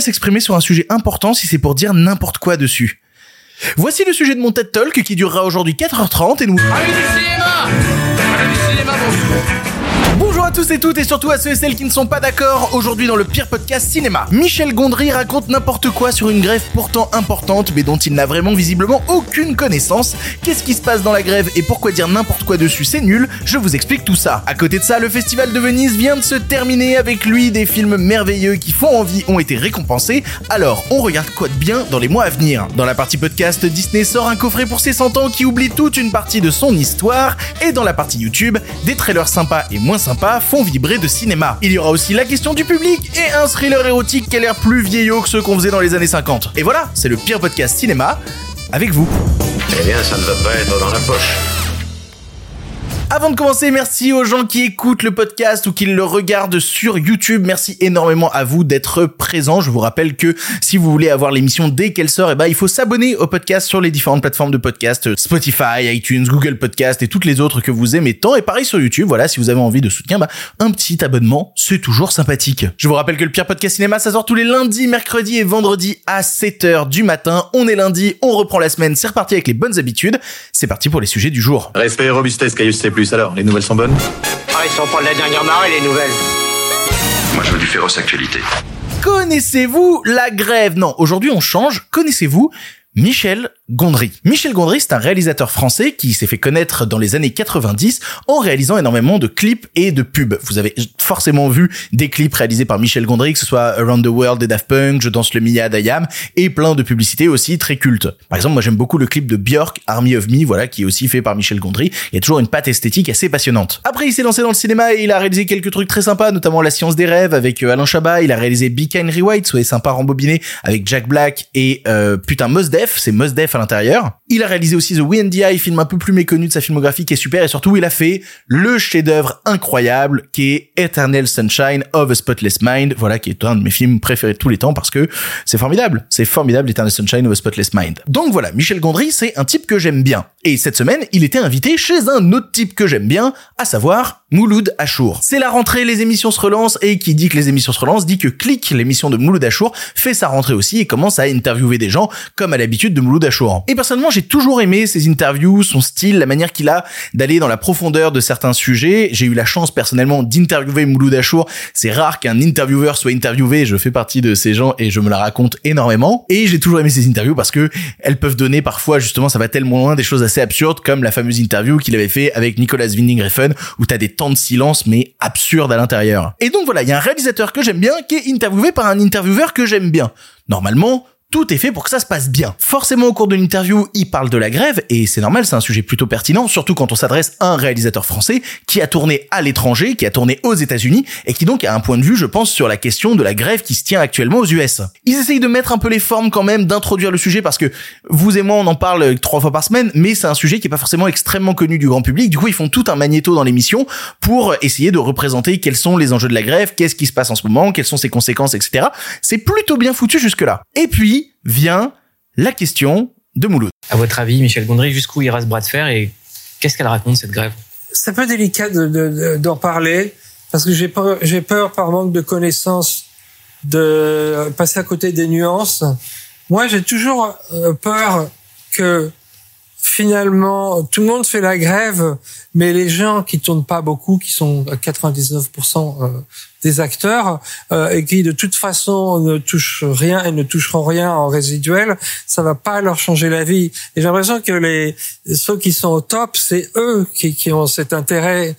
s'exprimer sur un sujet important si c'est pour dire n'importe quoi dessus. Voici le sujet de mon TED Talk qui durera aujourd'hui 4h30 et nous... à tous et toutes et surtout à ceux et celles qui ne sont pas d'accord aujourd'hui dans le pire podcast cinéma. Michel Gondry raconte n'importe quoi sur une grève pourtant importante mais dont il n'a vraiment visiblement aucune connaissance. Qu'est-ce qui se passe dans la grève et pourquoi dire n'importe quoi dessus c'est nul Je vous explique tout ça. À côté de ça, le festival de Venise vient de se terminer avec lui des films merveilleux qui font envie ont été récompensés. Alors, on regarde quoi de bien dans les mois à venir? Dans la partie podcast, Disney sort un coffret pour ses 100 ans qui oublie toute une partie de son histoire et dans la partie YouTube, des trailers sympas et moins sympas font vibrer de cinéma. Il y aura aussi la question du public et un thriller érotique qui a l'air plus vieillot que ceux qu'on faisait dans les années 50. Et voilà, c'est le pire podcast cinéma avec vous. Eh bien, ça ne va pas être dans la poche. Avant de commencer, merci aux gens qui écoutent le podcast ou qui le regardent sur YouTube. Merci énormément à vous d'être présents. Je vous rappelle que si vous voulez avoir l'émission dès qu'elle sort, eh ben, il faut s'abonner au podcast sur les différentes plateformes de podcast, Spotify, iTunes, Google Podcast et toutes les autres que vous aimez tant. Et pareil sur YouTube. Voilà, si vous avez envie de soutien, bah, un petit abonnement, c'est toujours sympathique. Je vous rappelle que le pire podcast cinéma, ça sort tous les lundis, mercredis et vendredis à 7h du matin. On est lundi, on reprend la semaine. C'est reparti avec les bonnes habitudes. C'est parti pour les sujets du jour. Respect robustesse, Caius Alors, les nouvelles sont bonnes Ah, ils sont pas de la dernière marée, les nouvelles. Moi, je veux du féroce actualité. Connaissez-vous la grève? Non, aujourd'hui on change. Connaissez-vous Michel Gondry. Michel Gondry, c'est un réalisateur français qui s'est fait connaître dans les années 90 en réalisant énormément de clips et de pubs. Vous avez forcément vu des clips réalisés par Michel Gondry, que ce soit Around the World des Daft Punk, Je danse le Mia d'Ayam, et plein de publicités aussi très cultes. Par exemple, moi j'aime beaucoup le clip de Björk, Army of Me, voilà, qui est aussi fait par Michel Gondry. Il y a toujours une patte esthétique assez passionnante. Après, il s'est lancé dans le cinéma et il a réalisé quelques trucs très sympas, notamment La Science des Rêves avec euh, Alain Chabat. Il a réalisé Be Kind Rewrite, soyez sympa rembobiné, avec Jack Black et euh, putain Mos Def, c'est Mos Def l'intérieur. Il a réalisé aussi The WNDI, film un peu plus méconnu de sa filmographie qui est super et surtout il a fait le chef-d'œuvre incroyable qui est Eternal Sunshine of a Spotless Mind, voilà qui est un de mes films préférés de tous les temps parce que c'est formidable, c'est formidable Eternal Sunshine of a Spotless Mind. Donc voilà, Michel Gondry, c'est un type que j'aime bien. Et cette semaine, il était invité chez un autre type que j'aime bien, à savoir Mouloud Achour. C'est la rentrée, les émissions se relancent et qui dit que les émissions se relancent dit que Click, l'émission de Mouloud Achour, fait sa rentrée aussi et commence à interviewer des gens comme à l'habitude de Mouloud Achour. Et personnellement, j'ai toujours aimé ses interviews, son style, la manière qu'il a d'aller dans la profondeur de certains sujets. J'ai eu la chance personnellement d'interviewer Mouloud Achour. C'est rare qu'un intervieweur soit interviewé. Je fais partie de ces gens et je me la raconte énormément. Et j'ai toujours aimé ses interviews parce que elles peuvent donner parfois justement, ça va tellement loin des choses assez absurdes comme la fameuse interview qu'il avait fait avec Nicolas Winding Refn où t'as des temps de silence mais absurdes à l'intérieur. Et donc voilà, il y a un réalisateur que j'aime bien qui est interviewé par un intervieweur que j'aime bien. Normalement, tout est fait pour que ça se passe bien. Forcément, au cours de l'interview, il parle de la grève, et c'est normal, c'est un sujet plutôt pertinent, surtout quand on s'adresse à un réalisateur français qui a tourné à l'étranger, qui a tourné aux États-Unis, et qui donc a un point de vue, je pense, sur la question de la grève qui se tient actuellement aux US. Ils essayent de mettre un peu les formes quand même, d'introduire le sujet, parce que vous et moi, on en parle trois fois par semaine, mais c'est un sujet qui est pas forcément extrêmement connu du grand public. Du coup, ils font tout un magnéto dans l'émission pour essayer de représenter quels sont les enjeux de la grève, qu'est-ce qui se passe en ce moment, quelles sont ses conséquences, etc. C'est plutôt bien foutu jusque-là. Et puis, vient la question de Mouloud. À votre avis, Michel Gondry, jusqu'où ira ce bras de fer et qu'est-ce qu'elle raconte cette grève? C'est un peu délicat d'en de, de, d'en parler parce que j'ai peur, j'ai peur par manque de connaissances de passer à côté des nuances. Moi, j'ai toujours euh, peur que finalement tout le monde fait la grève, mais les gens qui tournent pas beaucoup, qui sont à 99% euh, des acteurs euh, et qui de toute façon ne touchent rien et ne toucheront rien en résiduel, ça va pas leur changer la vie. Et j'ai l'impression que les ceux qui sont au top, c'est eux qui, qui ont cet intérêt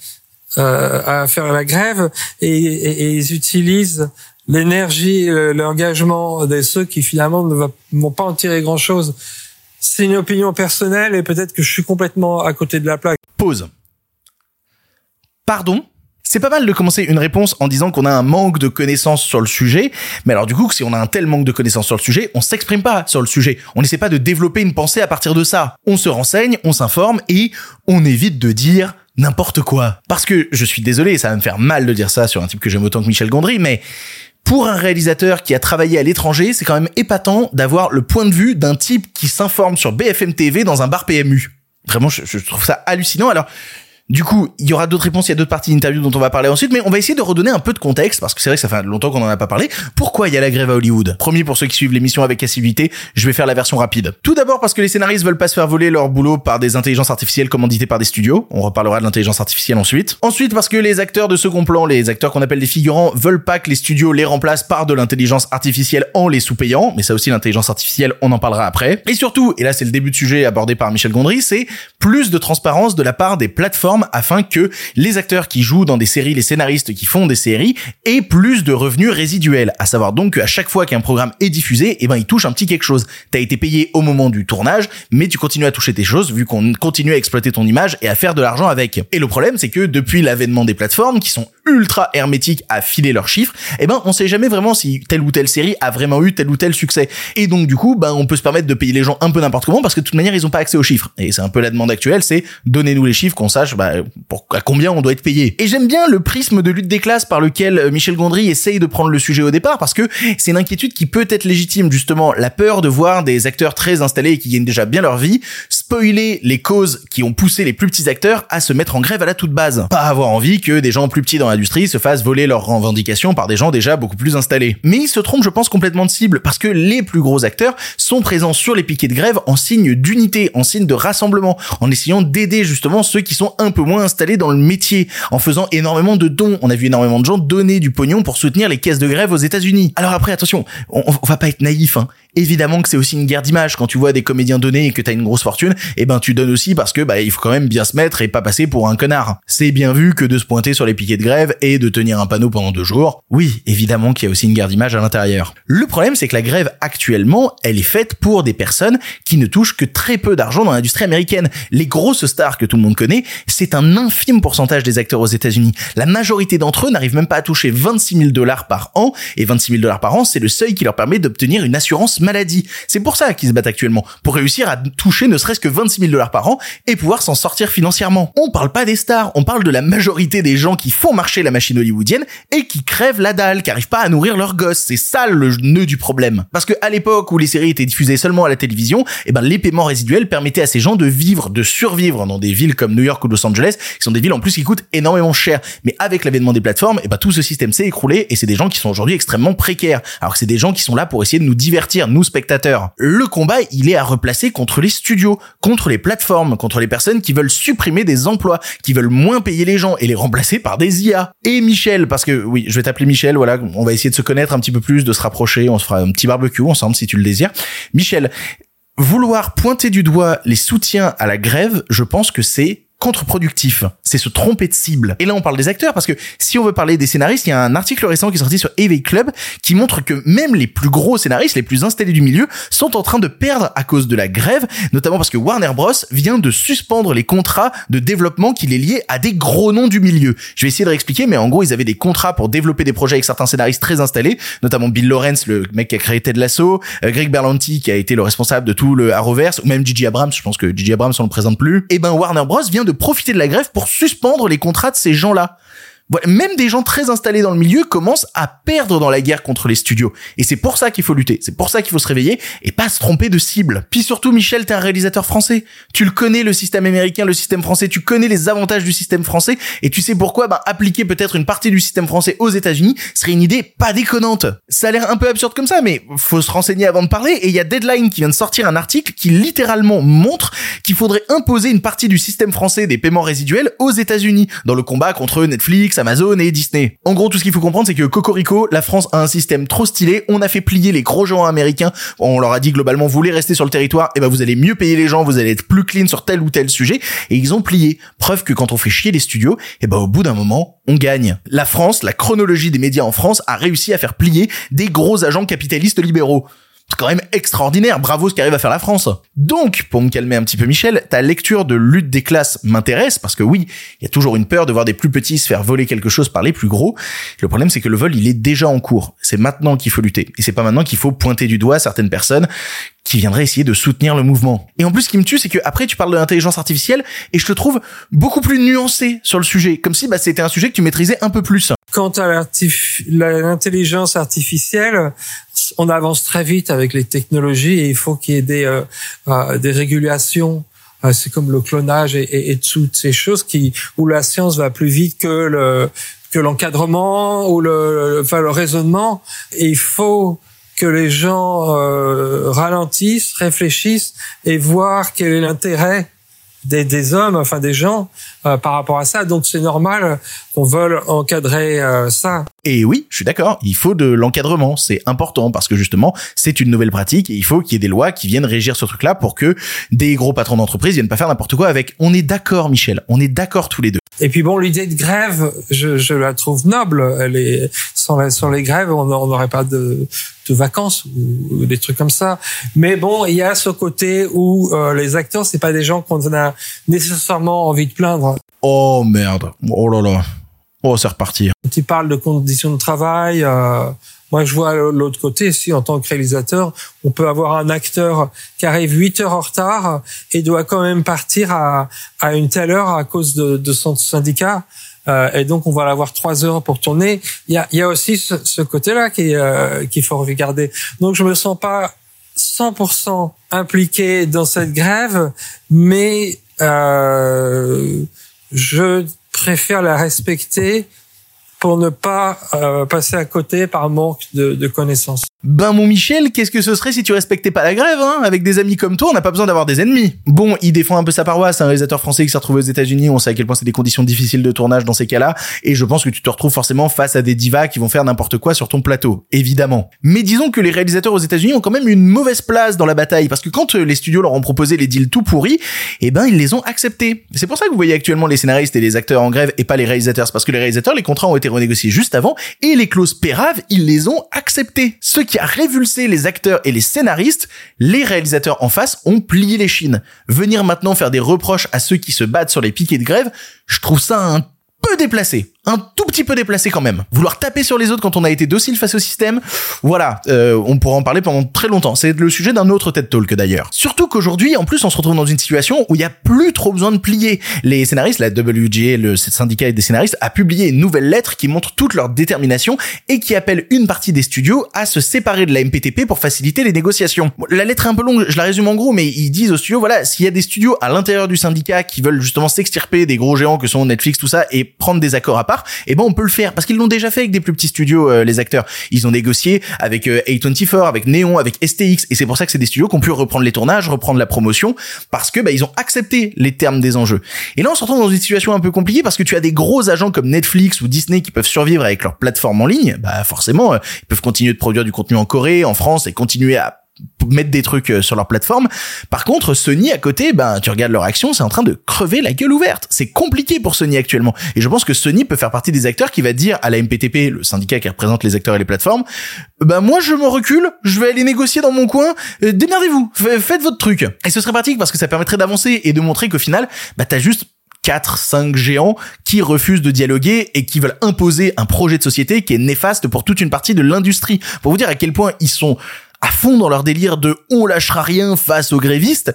euh, à faire la grève et, et, et ils utilisent l'énergie, l'engagement de ceux qui finalement ne vont pas en tirer grand chose. C'est une opinion personnelle et peut-être que je suis complètement à côté de la plaque. Pause. Pardon? C'est pas mal de commencer une réponse en disant qu'on a un manque de connaissances sur le sujet, mais alors du coup, si on a un tel manque de connaissances sur le sujet, on s'exprime pas sur le sujet. On n'essaie pas de développer une pensée à partir de ça. On se renseigne, on s'informe et on évite de dire n'importe quoi. Parce que je suis désolé, ça va me faire mal de dire ça sur un type que j'aime autant que Michel Gondry, mais pour un réalisateur qui a travaillé à l'étranger, c'est quand même épatant d'avoir le point de vue d'un type qui s'informe sur BFM TV dans un bar PMU. Vraiment, je, trouve ça hallucinant. Alors, Du coup, il y aura d'autres réponses, il y a d'autres parties d'interview dont on va parler ensuite, mais on va essayer de redonner un peu de contexte, parce que c'est vrai que ça fait longtemps qu'on en a pas parlé. Pourquoi il y a la grève à Hollywood? Promis pour ceux qui suivent l'émission avec assiduité, je vais faire la version rapide. Tout d'abord parce que les scénaristes veulent pas se faire voler leur boulot par des intelligences artificielles commanditées par des studios. On reparlera de l'intelligence artificielle ensuite. Ensuite parce que les acteurs de second plan, les acteurs qu'on appelle des figurants, veulent pas que les studios les remplacent par de l'intelligence artificielle en les sous-payant, mais ça aussi l'intelligence artificielle, on en parlera après. Et surtout, et là c'est le début de sujet abordé par Michel Gondry, c'est plus de transparence de la part des plateformes afin que les acteurs qui jouent dans des séries, les scénaristes qui font des séries, aient plus de revenus résiduels. À savoir donc qu'à chaque fois qu'un programme est diffusé, eh ben il touche un petit quelque chose. T'as été payé au moment du tournage, mais tu continues à toucher tes choses vu qu'on continue à exploiter ton image et à faire de l'argent avec. Et le problème, c'est que depuis l'avènement des plateformes qui sont ultra hermétiques à filer leurs chiffres, eh ben on sait jamais vraiment si telle ou telle série a vraiment eu tel ou tel succès. Et donc du coup, ben on peut se permettre de payer les gens un peu n'importe comment parce que de toute manière ils ont pas accès aux chiffres. Et c'est un peu la demande actuelle, c'est donnez-nous les chiffres qu'on sache bah, à combien on doit être payé. Et j'aime bien le prisme de lutte des classes par lequel euh, Michel Gondry essaye de prendre le sujet au départ parce que c'est une inquiétude qui peut être légitime justement, la peur de voir des acteurs très installés et qui gagnent déjà bien leur vie spoiler les causes qui ont poussé les plus petits acteurs à se mettre en grève à la toute base. Pas avoir envie que des gens plus petits dans l'industrie se fassent voler leurs revendications par des gens déjà beaucoup plus installés. Mais ils se trompent, je pense, complètement de cible parce que les plus gros acteurs sont présents sur les piquets de grève en signe d'unité, en signe de rassemblement, en essayant d'aider justement ceux qui sont un peu moins installés dans le métier, en faisant énormément de dons. On a vu énormément de gens donner du pognon pour soutenir les caisses de grève aux États-Unis. Alors après, attention, on, on va pas être naïf, hein. Évidemment que c'est aussi une guerre d'image quand tu vois des comédiens donner et que t'as une grosse fortune, eh ben tu donnes aussi parce que bah il faut quand même bien se mettre et pas passer pour un connard. C'est bien vu que de se pointer sur les piquets de grève et de tenir un panneau pendant deux jours. Oui, évidemment qu'il y a aussi une guerre d'image à l'intérieur. Le problème c'est que la grève actuellement, elle est faite pour des personnes qui ne touchent que très peu d'argent dans l'industrie américaine. Les grosses stars que tout le monde connaît, c'est un infime pourcentage des acteurs aux États-Unis. La majorité d'entre eux n'arrivent même pas à toucher 26 000 dollars par an et 26 000 dollars par an, c'est le seuil qui leur permet d'obtenir une assurance maladie. C'est pour ça qu'ils se battent actuellement, pour réussir à toucher ne serait-ce que 26 000 dollars par an et pouvoir s'en sortir financièrement. On parle pas des stars, on parle de la majorité des gens qui font marcher la machine hollywoodienne et qui crèvent la dalle, qui arrivent pas à nourrir leurs gosses. C'est ça le nœud du problème. Parce que à l'époque où les séries étaient diffusées seulement à la télévision, eh ben les paiements résiduels permettaient à ces gens de vivre, de survivre dans des villes comme New York ou Los Angeles, qui sont des villes en plus qui coûtent énormément cher. Mais avec l'avènement des plateformes, eh ben tout ce système s'est écroulé et c'est des gens qui sont aujourd'hui extrêmement précaires. Alors que c'est des gens qui sont là pour essayer de nous divertir, nous spectateurs. Le combat, il est à replacer contre les studios, contre les plateformes, contre les personnes qui veulent supprimer des emplois, qui veulent moins payer les gens et les remplacer par des IA. Et Michel, parce que oui, je vais t'appeler Michel, voilà, on va essayer de se connaître un petit peu plus, de se rapprocher, on se fera un petit barbecue ensemble si tu le désires. Michel, vouloir pointer du doigt les soutiens à la grève, je pense que c'est contre-productif. C'est se tromper de cible. Et là, on parle des acteurs parce que si on veut parler des scénaristes, il y a un article récent qui est sorti sur AV Club qui montre que même les plus gros scénaristes, les plus installés du milieu, sont en train de perdre à cause de la grève, notamment parce que Warner Bros vient de suspendre les contrats de développement qui les liaient à des gros noms du milieu. Je vais essayer de réexpliquer, mais en gros, ils avaient des contrats pour développer des projets avec certains scénaristes très installés, notamment Bill Lawrence, le mec qui a créé Ted Lasso, euh, Greg Berlanti qui a été le responsable de tout le Arrowverse, ou même Gigi Abrams, je pense que Gigi Abrams on le présente plus. Et ben Warner Bros vient de profiter de la grève pour suspendre les contrats de ces gens-là. Même des gens très installés dans le milieu commencent à perdre dans la guerre contre les studios. Et c'est pour ça qu'il faut lutter. C'est pour ça qu'il faut se réveiller et pas se tromper de cible. Puis surtout, Michel, t'es un réalisateur français. Tu le connais, le système américain, le système français. Tu connais les avantages du système français et tu sais pourquoi, bah, appliquer peut-être une partie du système français aux États-Unis serait une idée pas déconnante. Ça a l'air un peu absurde comme ça, mais faut se renseigner avant de parler. Et il y a Deadline qui vient de sortir un article qui littéralement montre qu'il faudrait imposer une partie du système français des paiements résiduels aux États-Unis dans le combat contre Netflix, Amazon et Disney. En gros, tout ce qu'il faut comprendre, c'est que Cocorico, la France a un système trop stylé, on a fait plier les gros géants américains, on leur a dit globalement, vous voulez rester sur le territoire, et ben vous allez mieux payer les gens, vous allez être plus clean sur tel ou tel sujet, et ils ont plié. Preuve que quand on fait chier les studios, et ben au bout d'un moment, on gagne. La France, la chronologie des médias en France a réussi à faire plier des gros agents capitalistes libéraux. C'est quand même extraordinaire. Bravo ce qu'arrive à faire la France. Donc, pour me calmer un petit peu Michel, ta lecture de lutte des classes m'intéresse parce que oui, il y a toujours une peur de voir des plus petits se faire voler quelque chose par les plus gros. Le problème, c'est que le vol, il est déjà en cours. C'est maintenant qu'il faut lutter. Et c'est pas maintenant qu'il faut pointer du doigt certaines personnes qui viendraient essayer de soutenir le mouvement. Et en plus, ce qui me tue, c'est que après, tu parles de l'intelligence artificielle et je te trouve beaucoup plus nuancé sur le sujet. Comme si, bah, c'était un sujet que tu maîtrisais un peu plus. Quant à l'intelligence artificielle, on avance très vite avec les technologies et il faut qu'il y ait des, euh, euh, des régulations Euh, c'est comme le clonage et, et, toutes ces choses qui où la science va plus vite que le que l'encadrement ou le, enfin le raisonnement. Il faut que les gens euh, ralentissent, réfléchissent et voir quel est l'intérêt des, des hommes, enfin des gens, euh, par rapport à ça. Donc c'est normal qu'on veuille encadrer euh, ça. Et oui, je suis d'accord, il faut de l'encadrement, c'est important parce que justement, c'est une nouvelle pratique et il faut qu'il y ait des lois qui viennent régir ce truc-là pour que des gros patrons d'entreprise viennent pas faire n'importe quoi avec. On est d'accord, Michel, on est d'accord tous les deux. Et puis bon, l'idée de grève, je, je la trouve noble. Elle est sans, la, sans les grèves, on n'aurait pas de, de vacances ou, ou, des trucs comme ça. Mais bon, il y a ce côté où euh, les acteurs, c'est pas des gens qu'on a nécessairement envie de plaindre. Oh merde, oh là là, oh c'est reparti. Ils parlent de conditions de travail, euh, moi je vois l'autre côté, si en tant que réalisateur, on peut avoir un acteur qui arrive 8 heures en retard et doit quand même partir à, à une telle heure à cause de, de son syndicat. Euh, et donc on va l'avoir trois heures pour tourner. Il y a, il y a aussi ce, ce côté-là euh, qu'il faut regarder. Donc je me sens pas 100% impliqué dans cette grève, mais euh, je préfère la respecter pour ne pas euh, passer à côté par manque de, de connaissances. Ben mon Michel, qu'est-ce que ce serait si tu respectais pas la grève hein? Avec des amis comme toi, on n'a pas besoin d'avoir des ennemis. Bon, il défend un peu sa paroisse, un réalisateur français qui s'est retrouvé aux États-Unis, on sait à quel point c'est des conditions difficiles de tournage dans ces cas-là, et je pense que tu te retrouves forcément face à des divas qui vont faire n'importe quoi sur ton plateau, évidemment. Mais disons que les réalisateurs aux États-Unis ont quand même une mauvaise place dans la bataille, parce que quand euh, les studios leur ont proposé les deals tout pourris, eh ben ils les ont acceptés. C'est pour ça que vous voyez actuellement les scénaristes et les acteurs en grève et pas les réalisateurs, parce que les réalisateurs, les contrats ont été renégociés juste avant, et les clauses péraves, ils les ont acceptées. Ce qui a révulsé les acteurs et les scénaristes, les réalisateurs en face ont plié les chines. Venir maintenant faire des reproches à ceux qui se battent sur les piquets de grève, je trouve ça un peu déplacé, un tout petit peu déplacé quand même. Vouloir taper sur les autres quand on a été docile face au système, voilà, euh, on pourra en parler pendant très longtemps. C'est le sujet d'un autre TED Talk d'ailleurs. Surtout qu'aujourd'hui, en plus, on se retrouve dans une situation où il y a plus trop besoin de plier. Les scénaristes, la WGA, le syndicat des scénaristes, a publié une nouvelle lettre qui montre toute leur détermination et qui appelle une partie des studios à se séparer de la MPTP pour faciliter les négociations. La lettre est un peu longue, je la résume en gros, mais ils disent aux studios, voilà, s'il y a des studios à l'intérieur du syndicat qui veulent justement s'extirper des gros géants que sont Netflix, tout ça, et prendre des accords à part, eh ben on peut le faire parce qu'ils l'ont déjà fait avec des plus petits studios euh, les acteurs. Ils ont négocié avec euh, A24, avec Neon, avec STX et c'est pour ça que c'est des studios qui ont pu reprendre les tournages, reprendre la promotion parce que bah, ils ont accepté les termes des enjeux. Et là on se retrouve dans une situation un peu compliquée parce que tu as des gros agents comme Netflix ou Disney qui peuvent survivre avec leur plateforme en ligne, bah forcément euh, ils peuvent continuer de produire du contenu en Corée, en France et continuer à mettre des trucs euh, sur leur plateforme. Par contre, Sony à côté, ben tu regardes leur action, c'est en train de crever la gueule ouverte. C'est compliqué pour Sony actuellement. Et je pense que Sony peut faire partie des acteurs qui va dire à la MPTP, le syndicat qui représente les acteurs et les plateformes, ben moi je me recule, je vais aller négocier dans mon coin, euh, démerdez-vous, faites votre truc. Et ce serait pratique parce que ça permettrait d'avancer et de montrer qu'au final, bah t'as juste 4, 5 géants qui refusent de dialoguer et qui veulent imposer un projet de société qui est néfaste pour toute une partie de l'industrie. Pour vous dire à quel point ils sont à fond dans leur délire de on lâchera rien face aux grévistes,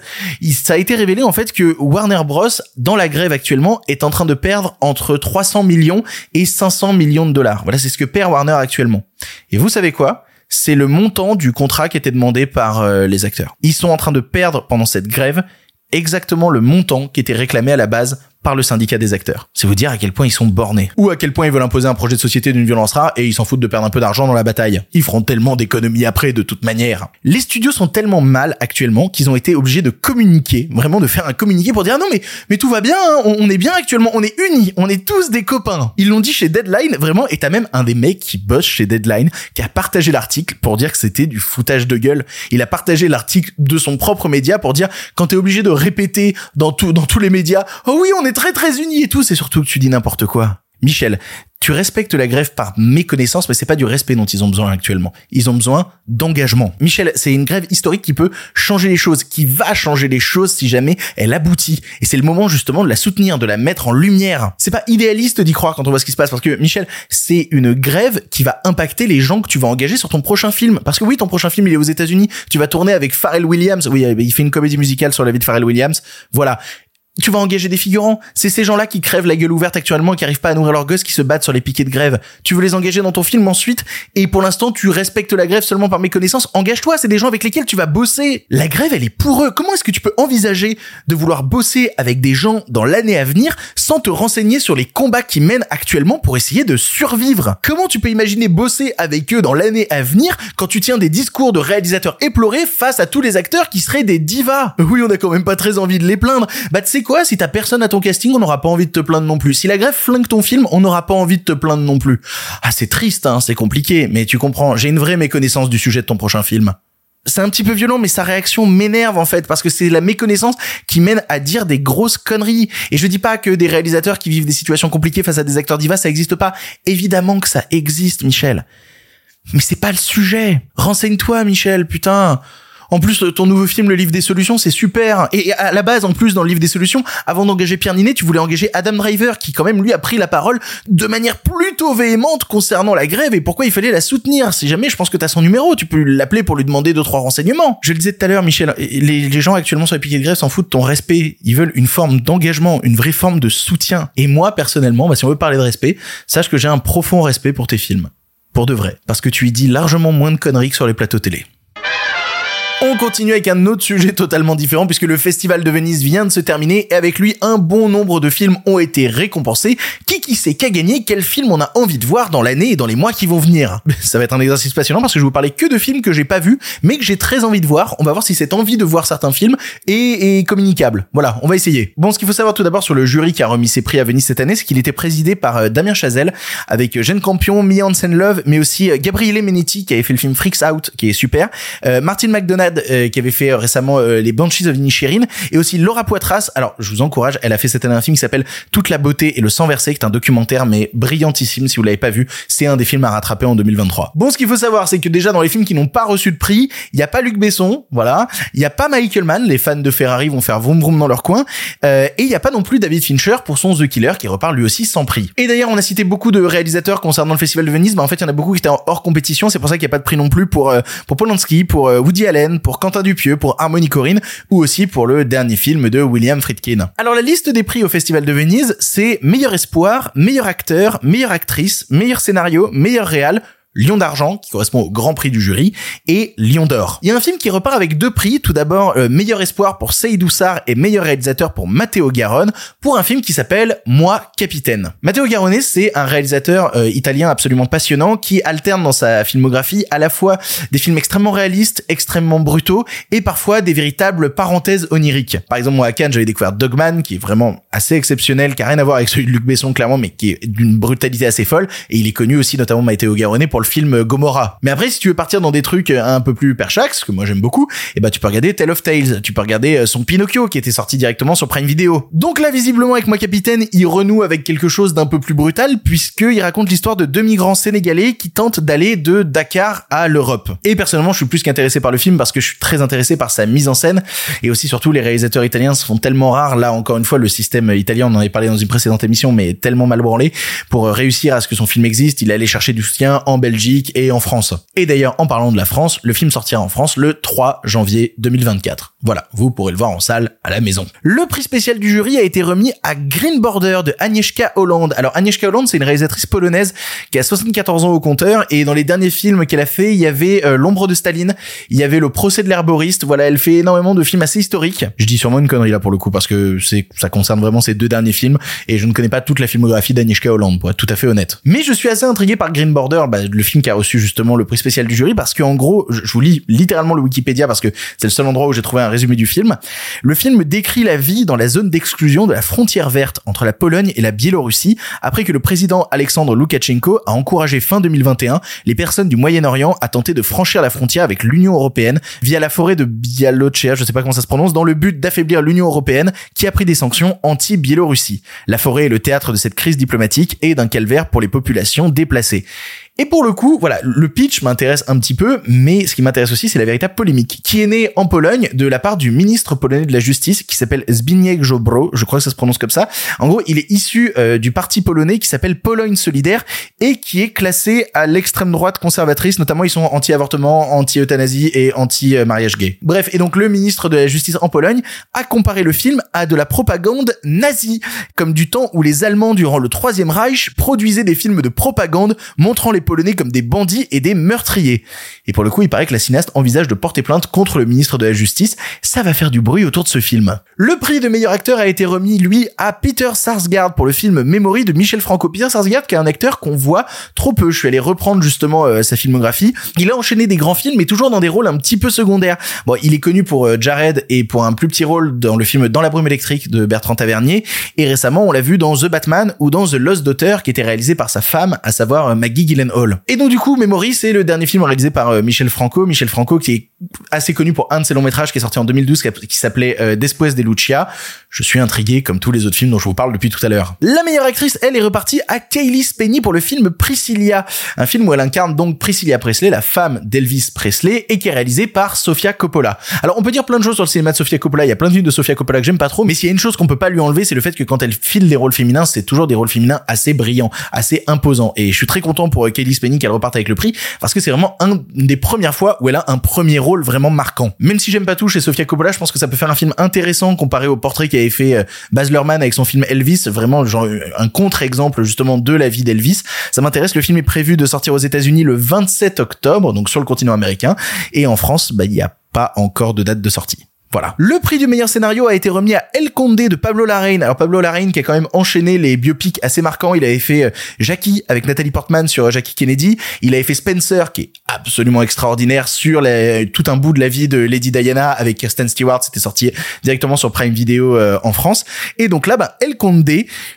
ça a été révélé en fait que Warner Bros dans la grève actuellement est en train de perdre entre 300 millions et 500 millions de dollars. Voilà, c'est ce que perd Warner actuellement. Et vous savez quoi? C'est le montant du contrat qui était demandé par euh, les acteurs. Ils sont en train de perdre pendant cette grève exactement le montant qui était réclamé à la base par le syndicat des acteurs. C'est vous dire à quel point ils sont bornés. Ou à quel point ils veulent imposer un projet de société d'une violence rare et ils s'en foutent de perdre un peu d'argent dans la bataille. Ils feront tellement d'économies après de toute manière. Les studios sont tellement mal actuellement qu'ils ont été obligés de communiquer, vraiment de faire un communiqué pour dire non mais mais tout va bien, hein, on, on, est bien actuellement, on est unis, on est tous des copains. Ils l'ont dit chez Deadline, vraiment, et t'as même un des mecs qui bosse chez Deadline qui a partagé l'article pour dire que c'était du foutage de gueule. Il a partagé l'article de son propre média pour dire quand t'es obligé de répéter dans tout dans tous les médias, oh oui on est très très unis et tout, c'est surtout que tu dis n'importe quoi. Michel, tu respectes la grève par méconnaissance, mais c'est pas du respect dont ils ont besoin actuellement. Ils ont besoin d'engagement. Michel, c'est une grève historique qui peut changer les choses, qui va changer les choses si jamais elle aboutit. Et c'est le moment justement de la soutenir, de la mettre en lumière. C'est pas idéaliste d'y croire quand on voit ce qui se passe, parce que Michel, c'est une grève qui va impacter les gens que tu vas engager sur ton prochain film. Parce que oui, ton prochain film il est aux États-Unis, tu vas tourner avec Pharrell Williams. Oui, il fait une comédie musicale sur la vie de Pharrell Williams. Voilà Tu vas engager des figurants. C'est ces gens-là qui crèvent la gueule ouverte actuellement qui arrivent pas à nourrir leurs gosses qui se battent sur les piquets de grève. Tu veux les engager dans ton film ensuite et pour l'instant tu respectes la grève seulement par méconnaissance. Engage-toi, c'est des gens avec lesquels tu vas bosser. La grève elle est pour eux. Comment est-ce que tu peux envisager de vouloir bosser avec des gens dans l'année à venir sans te renseigner sur les combats qui mènent actuellement pour essayer de survivre? Comment tu peux imaginer bosser avec eux dans l'année à venir quand tu tiens des discours de réalisateurs éplorés face à tous les acteurs qui seraient des divas? Oui, on a quand même pas très envie de les plaindre. Bah quoi, si t'as personne à ton casting, on n'aura pas envie de te plaindre non plus. Si la grève flingue ton film, on n'aura pas envie de te plaindre non plus. Ah, c'est triste, hein, c'est compliqué, mais tu comprends, j'ai une vraie méconnaissance du sujet de ton prochain film c'est un petit peu violent, mais sa réaction m'énerve en fait parce que c'est la méconnaissance qui mène à dire des grosses conneries. Et je dis pas que des réalisateurs qui vivent des situations compliquées face à des acteurs divas, ça existe pas. Évidemment que ça existe, Michel. Mais c'est pas le sujet. Renseigne-toi, Michel, putain. En plus, ton nouveau film, Le Livre des Solutions, c'est super. Et à la base, en plus, dans Le Livre des Solutions, avant d'engager Pierre Ninet, tu voulais engager Adam Driver, qui quand même, lui, a pris la parole de manière plutôt véhémente concernant la grève et pourquoi il fallait la soutenir. Si jamais, je pense que t'as son numéro, tu peux l'appeler pour lui demander deux, trois renseignements. Je le disais tout à l'heure, Michel, les, les gens actuellement sur les piquets de grève s'en foutent de ton respect. Ils veulent une forme d'engagement, une vraie forme de soutien. Et moi, personnellement, bah, si on veut parler de respect, sache que j'ai un profond respect pour tes films. Pour de vrai. Parce que tu y dis largement moins de conneries que sur les plateaux télé. On continue avec un autre sujet totalement différent puisque le Festival de Venise vient de se terminer et avec lui un bon nombre de films ont été récompensés. Qui qui sait qu'a gagné Quel film on a envie de voir dans l'année et dans les mois qui vont venir? Ça va être un exercice passionnant parce que je vais vous parler que de films que j'ai pas vus mais que j'ai très envie de voir. On va voir si cette envie de voir certains films est, est communicable. Voilà, on va essayer. Bon, ce qu'il faut savoir tout d'abord sur le jury qui a remis ses prix à Venise cette année, c'est qu'il était présidé par euh, Damien Chazelle avec Jeanne Campion, Mia Hansen Love, mais aussi euh, Gabriele Menetti qui avait fait le film Freaks Out qui est super, euh, Martin McDonald euh, qui avait fait euh, récemment euh, les Banshees of Inisherin et aussi Laura Poitras. Alors, je vous encourage, elle a fait cette année un film qui s'appelle Toute la beauté et le sang versé, qui est un documentaire mais brillantissime si vous l'avez pas vu. C'est un des films à rattraper en 2023. Bon, ce qu'il faut savoir, c'est que déjà dans les films qui n'ont pas reçu de prix, il y a pas Luc Besson, voilà, il y a pas Michael Mann, les fans de Ferrari vont faire vroom vroom dans leur coin, euh, et il y a pas non plus David Fincher pour son The Killer qui repart lui aussi sans prix. Et d'ailleurs, on a cité beaucoup de réalisateurs concernant le festival de Venise, mais en fait, il y en a beaucoup qui étaient hors compétition, c'est pour ça qu'il y a pas de prix non plus pour pour Polanski, pour Woody Allen, pour Quentin Dupieux, pour Harmony Corinne ou aussi pour le dernier film de William Friedkin. Alors la liste des prix au Festival de Venise, c'est meilleur espoir, meilleur acteur, meilleure actrice, meilleur scénario, meilleur réal, Lion d'argent, qui correspond au grand prix du jury, et Lion d'or. Il y a un film qui repart avec deux prix. Tout d'abord, euh, meilleur espoir pour Seydou Sarr et meilleur réalisateur pour Matteo Garonne, pour un film qui s'appelle Moi, Capitaine. Matteo Garonne, c'est un réalisateur euh, italien absolument passionnant qui alterne dans sa filmographie à la fois des films extrêmement réalistes, extrêmement brutaux, et parfois des véritables parenthèses oniriques. Par exemple, moi à Cannes, j'avais découvert Dogman, qui est vraiment assez exceptionnel, qui a rien à voir avec celui de Luc Besson, clairement, mais qui est d'une brutalité assez folle, et il est connu aussi notamment Matteo Garonne pour le film Gomorrah. Mais après, si tu veux partir dans des trucs un peu plus perchax, que moi j'aime beaucoup, et bah tu peux regarder Tale of Tales, tu peux regarder euh, son Pinocchio qui était sorti directement sur Prime Video. Donc là, visiblement avec moi capitaine, il renoue avec quelque chose d'un peu plus brutal puisqu'il raconte l'histoire de deux migrants sénégalais qui tentent d'aller de Dakar à l'Europe. Et personnellement, je suis plus qu'intéressé par le film parce que je suis très intéressé par sa mise en scène et aussi surtout les réalisateurs italiens se font tellement rares. Là, encore une fois, le système italien, on en avait parlé dans une précédente émission, mais tellement mal branlé pour réussir à ce que son film existe. Il allait chercher du soutien en Belgique et en France. Et d'ailleurs, en parlant de la France, le film sortira en France le 3 janvier 2024. Voilà, vous pourrez le voir en salle à la maison. Le prix spécial du jury a été remis à Green Border de Agnieszka Holland. Alors Agnieszka Holland, c'est une réalisatrice polonaise qui a 74 ans au compteur et dans les derniers films qu'elle a fait, il y avait euh, L'ombre de Staline, il y avait Le procès de l'herboriste. Voilà, elle fait énormément de films assez historiques. Je dis sûrement une connerie là pour le coup parce que c'est ça concerne vraiment ces deux derniers films et je ne connais pas toute la filmographie d'Agnieszka Holland pour être tout à fait honnête. Mais je suis assez intrigué par Green Border, bah, le film qui a reçu justement le prix spécial du jury parce qu'en gros, je vous lis littéralement le Wikipédia parce que c'est le seul endroit où j'ai trouvé un résumé du film. Le film décrit la vie dans la zone d'exclusion de la frontière verte entre la Pologne et la Biélorussie après que le président Alexandre Loukachenko a encouragé fin 2021 les personnes du Moyen-Orient à tenter de franchir la frontière avec l'Union européenne via la forêt de Bialochea, je sais pas comment ça se prononce, dans le but d'affaiblir l'Union européenne qui a pris des sanctions anti-Biélorussie. La forêt est le théâtre de cette crise diplomatique et d'un calvaire pour les populations déplacées. Et pour le coup, voilà, le pitch m'intéresse un petit peu, mais ce qui m'intéresse aussi, c'est la véritable polémique, qui est née en Pologne de la part du ministre polonais de la justice, qui s'appelle Zbigniew Ziobro, je crois que ça se prononce comme ça. En gros, il est issu euh, du parti polonais qui s'appelle Pologne Solidaire et qui est classé à l'extrême droite conservatrice, notamment ils sont anti-avortement, anti-euthanasie et anti-mariage gay. Bref, et donc le ministre de la justice en Pologne a comparé le film à de la propagande nazie, comme du temps où les Allemands durant le Troisième Reich produisaient des films de propagande montrant les Polonais comme des bandits et des meurtriers. Et pour le coup, il paraît que la cinéaste envisage de porter plainte contre le ministre de la Justice. Ça va faire du bruit autour de ce film. Le prix de meilleur acteur a été remis, lui, à Peter Sarsgaard pour le film Memory de Michel Franco. Peter Sarsgaard, qui est un acteur qu'on voit trop peu. Je suis allé reprendre justement euh, sa filmographie. Il a enchaîné des grands films, mais toujours dans des rôles un petit peu secondaires. Bon, il est connu pour euh, Jared et pour un plus petit rôle dans le film Dans la brume électrique de Bertrand Tavernier. Et récemment, on l'a vu dans The Batman ou dans The Lost Daughter, qui était réalisé par sa femme, à savoir euh, Maggie Gyllenhaal. Et donc du coup, Memory, c'est le dernier film réalisé par euh, Michel Franco. Michel Franco qui est assez connu pour un de ses longs métrages qui est sorti en 2012, qui, s'appelait euh, Después de Lucia. Je suis intrigué comme tous les autres films dont je vous parle depuis tout à l'heure. La meilleure actrice, elle, est repartie à Kaylee Spenny pour le film Priscilla, un film où elle incarne donc Priscilla Presley, la femme d'Elvis Presley, et qui est réalisé par Sofia Coppola. Alors on peut dire plein de choses sur le cinéma de Sofia Coppola, il y a plein de films de Sofia Coppola que j'aime pas trop, mais s'il y a une chose qu'on peut pas lui enlever, c'est le fait que quand elle file des rôles féminins, c'est toujours des rôles féminins assez brillants, assez imposants. Et je suis très content pour Kaylee Spenny qu'elle reparte avec le prix, parce que c'est vraiment un des premières fois où elle a un premier rôle vraiment marquant. Même si j'aime pas tout chez Sofia Coppola, je pense que ça peut faire un film intéressant comparé au portrait qu'avait fait euh, Baz Luhrmann avec son film Elvis, vraiment genre un contre-exemple justement de la vie d'Elvis. Ça m'intéresse, le film est prévu de sortir aux États-Unis le 27 octobre, donc sur le continent américain, et en France, bah il y a pas encore de date de sortie. Voilà. Le prix du meilleur scénario a été remis à El Conde de Pablo Larraín. Alors Pablo Larraín qui a quand même enchaîné les biopics assez marquants. Il avait fait euh, Jackie avec Nathalie Portman sur euh, Jackie Kennedy. Il avait fait Spencer qui est absolument extraordinaire sur tout un bout de la vie de Lady Diana avec Kirsten Stewart. C'était sorti directement sur Prime Video euh, en France. Et donc là, bah, El Conde,